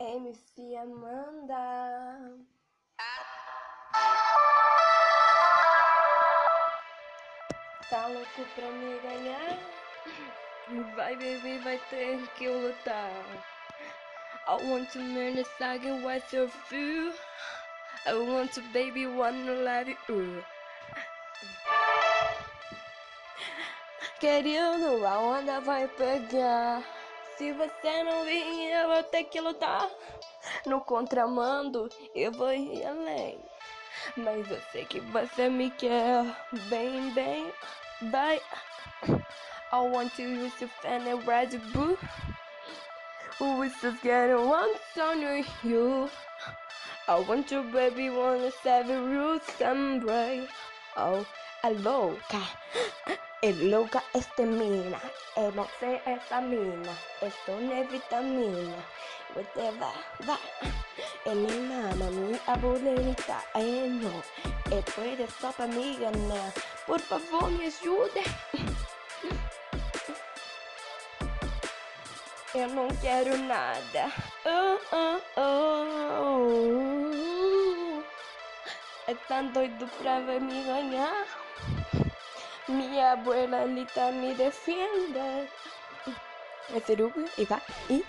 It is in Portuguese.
MC Amanda. Tá louco pra me ganhar? Vai, baby, vai ter que lutar. I want to learn the second what's your view. I want to, baby, wanna love you. Querido, a onda vai pegar. Se você não vir, eu vou ter que lutar. No contramando, eu vou ir além. Mas eu sei que você me quer bem, bem, bem. I want to use your fan and Red Bull. Who is just getting one on you? I want you, baby, wanna save a root someday. Oh, é louca, é louca esta mina. Não sei essa mina, estou na vitamina. Você vai, vai. Ele mama minha bonita, eh não. E puede só pra me ganhar. Por favor, me ajude. Eu não quero nada. Oh, oh, oh. É tão doido pra ver me ganhar. Abuela Lita me defende. É cerugo e e